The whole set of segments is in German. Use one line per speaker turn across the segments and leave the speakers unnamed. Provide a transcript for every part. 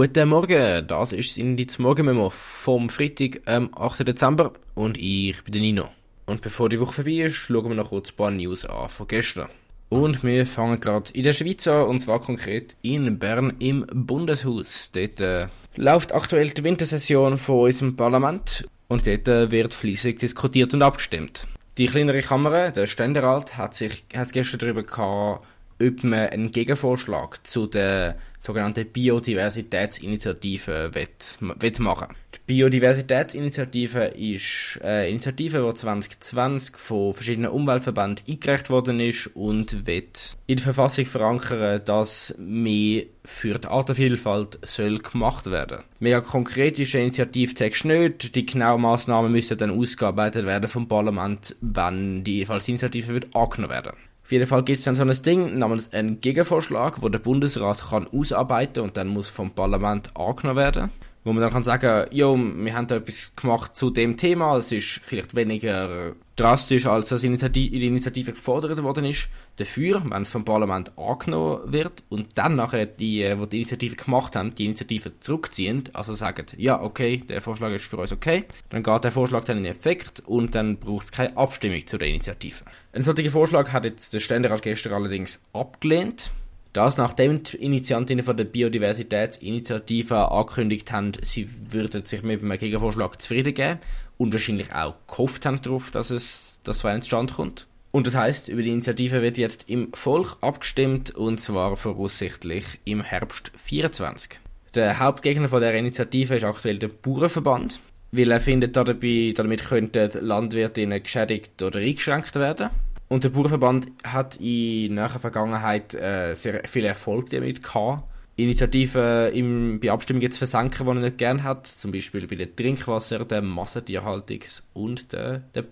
Guten Morgen, das ist das Morgenmemo vom Freitag, ähm, 8. Dezember und ich bin der Nino. Und bevor die Woche vorbei ist, schauen wir noch kurz ein paar News an von gestern. Und wir fangen gerade in der Schweiz an, und zwar konkret in Bern im Bundeshaus. Dort äh, läuft aktuell die Wintersession von unserem Parlament und dort äh, wird fließig diskutiert und abgestimmt. Die kleinere Kammer, der Ständerat, hat sich hat gestern darüber gehabt, ob man einen Gegenvorschlag zu der sogenannten Biodiversitätsinitiative wird, machen Die Biodiversitätsinitiative ist eine Initiative, die 2020 von verschiedenen Umweltverbänden eingereicht worden ist und wird in der Verfassung verankern, dass mehr für die Artenvielfalt soll gemacht werden. Mega konkret ist der Initiativtext nicht. Die genauen Massnahmen müssen dann ausgearbeitet werden vom Parlament, wenn die Initiative wird angenommen werden. Auf jeden Fall gibt es dann so ein Ding namens einen Gegenvorschlag, wo der Bundesrat kann ausarbeiten und dann muss vom Parlament angenommen werden. Wo man dann kann sagen, jo, wir haben da etwas gemacht zu dem Thema, es ist vielleicht weniger drastisch, als das in der Initiative gefordert worden ist, dafür, wenn es vom Parlament angenommen wird und dann nachher die, die die Initiative gemacht haben, die Initiative zurückziehen, also sagen, ja, okay, der Vorschlag ist für uns okay, dann geht der Vorschlag dann in Effekt und dann braucht es keine Abstimmung zu der Initiative. Ein solcher Vorschlag hat jetzt der Ständerat gestern allerdings abgelehnt. Das nachdem die Initiantinnen von der Biodiversitätsinitiative angekündigt haben, sie würden sich mit einem Gegenvorschlag zufrieden geben und wahrscheinlich auch gehofft haben darauf, dass es das so Stand kommt. Und das heißt, über die Initiative wird jetzt im Volk abgestimmt und zwar voraussichtlich im Herbst 24. Der Hauptgegner von der Initiative ist aktuell der Bauernverband, weil er findet, dabei, damit könnten Landwirtinnen geschädigt oder eingeschränkt werden. Und der Bauernverband hat in naher Vergangenheit äh, sehr viel Erfolg damit gehabt, Initiativen im, bei Abstimmungen zu versenken, die er nicht gern hat. Zum Beispiel bei der Trinkwasser, der Massentierhaltungs- und der, der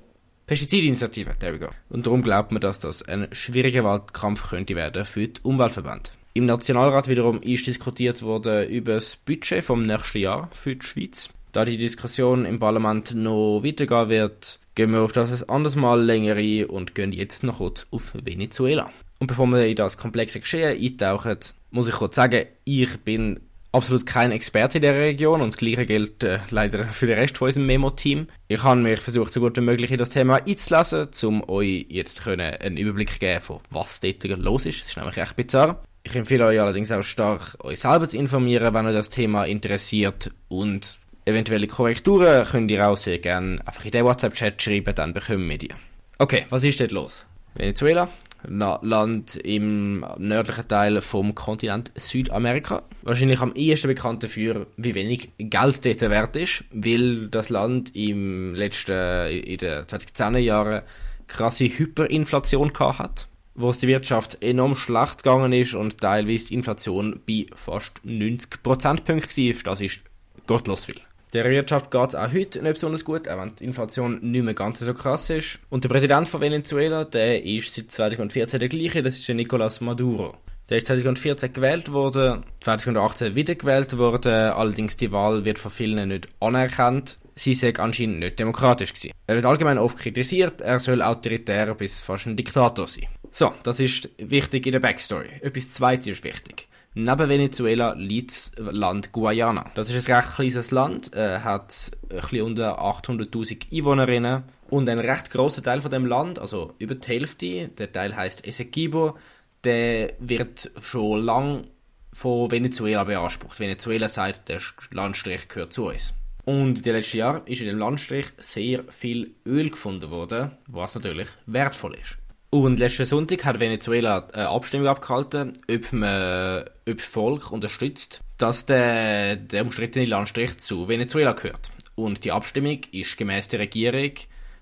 Pestizidinitiative. There we go. Und darum glaubt man, dass das ein schwieriger Wahlkampf könnte werden für die Umweltverband. Im Nationalrat wiederum ist diskutiert worden über das Budget vom nächsten Jahr für die Schweiz. Da die Diskussion im Parlament noch weitergehen wird, gehen wir auf das ein anderes Mal länger ein und gehen jetzt noch kurz auf Venezuela. Und bevor wir in das komplexe Geschehen eintauchen, muss ich kurz sagen, ich bin absolut kein Experte in der Region und das gleiche gilt äh, leider für den Rest von unserem Memo-Team. Ich habe mich versucht, so gut wie möglich in das Thema einzulassen, um euch jetzt können einen Überblick zu geben, von was dort los ist. Das ist nämlich echt bizarr. Ich empfehle euch allerdings auch stark, euch selber zu informieren, wenn euch das Thema interessiert und eventuelle Korrekturen könnt ihr auch sehr gerne einfach in den WhatsApp-Chat schreiben, dann bekommen wir die. Okay, was ist dort los? Venezuela, Land im nördlichen Teil vom Kontinent Südamerika. Wahrscheinlich am ehesten bekannt dafür, wie wenig Geld dort wert ist, weil das Land im letzten, in den 2010er Jahren krasse Hyperinflation gehabt hat, wo es die Wirtschaft enorm schlecht gegangen ist und teilweise die Inflation bei fast 90 Prozentpunkten war. Das ist gottlos viel. Der Wirtschaft geht es auch heute nicht besonders gut, auch wenn die Inflation nicht mehr ganz so krass ist. Und der Präsident von Venezuela, der ist seit 2014 der gleiche, das ist der Nicolás Maduro. Der ist 2014 gewählt worden, 2018 wiedergewählt worden, allerdings die Wahl wird von vielen nicht anerkannt. Sie sei anscheinend nicht demokratisch gewesen. Er wird allgemein oft kritisiert, er soll autoritär bis fast ein Diktator sein. So, das ist wichtig in der Backstory. Etwas zweites ist wichtig. Neben Venezuela liegt das Land Guayana. Das ist ein recht kleines Land, äh, hat ein unter 800.000 Einwohnerinnen und ein recht großer Teil von dem Land, also über die Hälfte, der Teil heißt Essequibo, der wird schon lang von Venezuela beansprucht. Venezuela sagt, der Landstrich gehört zu uns. Und in den letzten Jahren ist in dem Landstrich sehr viel Öl gefunden worden, was natürlich wertvoll ist. Und letzten Sonntag hat Venezuela eine Abstimmung abgehalten, ob man ob das Volk unterstützt, dass der, der umstrittene Landstrich zu Venezuela gehört. Und die Abstimmung ist gemäß der Regierung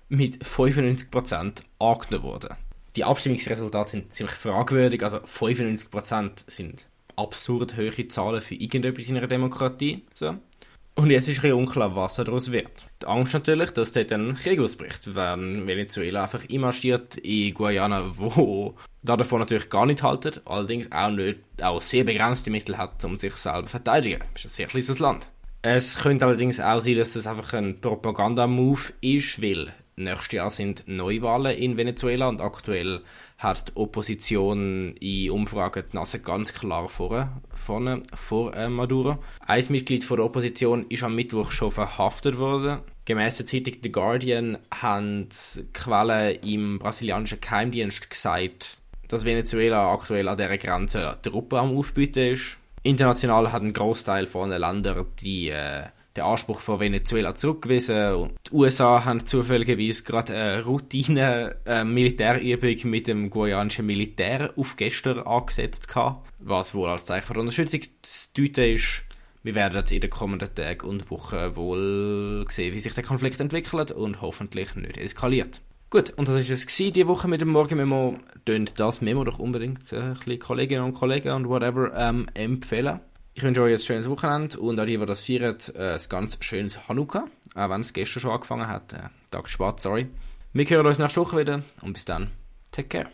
mit 95% angenommen worden. Die Abstimmungsresultate sind ziemlich fragwürdig, also 95% sind absurd hohe Zahlen für irgendetwas in einer Demokratie. So. Und jetzt ist ein unklar, was daraus wird. Die Angst natürlich, dass dort ein Krieg ausbricht, wenn Venezuela einfach immarschiert in Guayana, wo davon natürlich gar nicht haltet, allerdings auch, nicht, auch sehr begrenzte Mittel hat, um sich selber zu verteidigen. Das ist ein sehr kleines Land. Es könnte allerdings auch sein, dass das einfach ein Propagandamove ist, weil nächstes Jahr sind Neuwahlen in Venezuela und aktuell hat die Opposition in Umfragen die Nase ganz klar vorne, vorne vor äh, Maduro. Ein Mitglied von der Opposition ist am Mittwoch schon verhaftet worden. Gemäss der Zeitung The Guardian haben Quellen im brasilianischen Geheimdienst gesagt, dass Venezuela aktuell an dieser Grenze Truppen am Aufbieten ist. International hat ein Großteil von den Ländern die äh, den Anspruch von Venezuela zurückgewiesen. Und die USA haben zufälligerweise gerade eine Routine-Militärübung mit dem guayanischen Militär auf gestern angesetzt gehabt, was wohl als Zeichen von Unterstützung zu deuten ist. Wir werden in den kommenden Tagen und Wochen wohl sehen, wie sich der Konflikt entwickelt und hoffentlich nicht eskaliert. Gut, und das war es diese Woche mit dem Morgenmemo. Tönt das Memo doch unbedingt äh, Kolleginnen und Kollegen und whatever ähm, empfehlen. Ich wünsche euch ein schönes Wochenende und an die, die das feiern, äh, ein ganz schönes Hanukkah. Auch wenn es gestern schon angefangen hat. Äh, Tag spät, sorry. Wir hören uns nächste Woche wieder und bis dann. Take care.